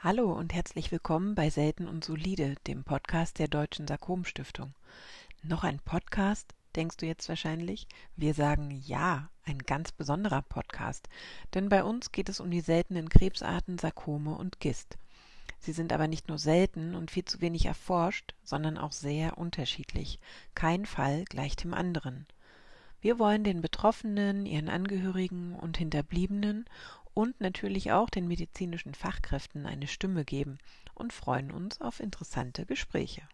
Hallo und herzlich willkommen bei Selten und Solide, dem Podcast der Deutschen Sarkom Stiftung. Noch ein Podcast, denkst du jetzt wahrscheinlich? Wir sagen ja, ein ganz besonderer Podcast, denn bei uns geht es um die seltenen Krebsarten Sarkome und Gist. Sie sind aber nicht nur selten und viel zu wenig erforscht, sondern auch sehr unterschiedlich. Kein Fall gleicht dem anderen. Wir wollen den Betroffenen, ihren Angehörigen und Hinterbliebenen und natürlich auch den medizinischen Fachkräften eine Stimme geben und freuen uns auf interessante Gespräche.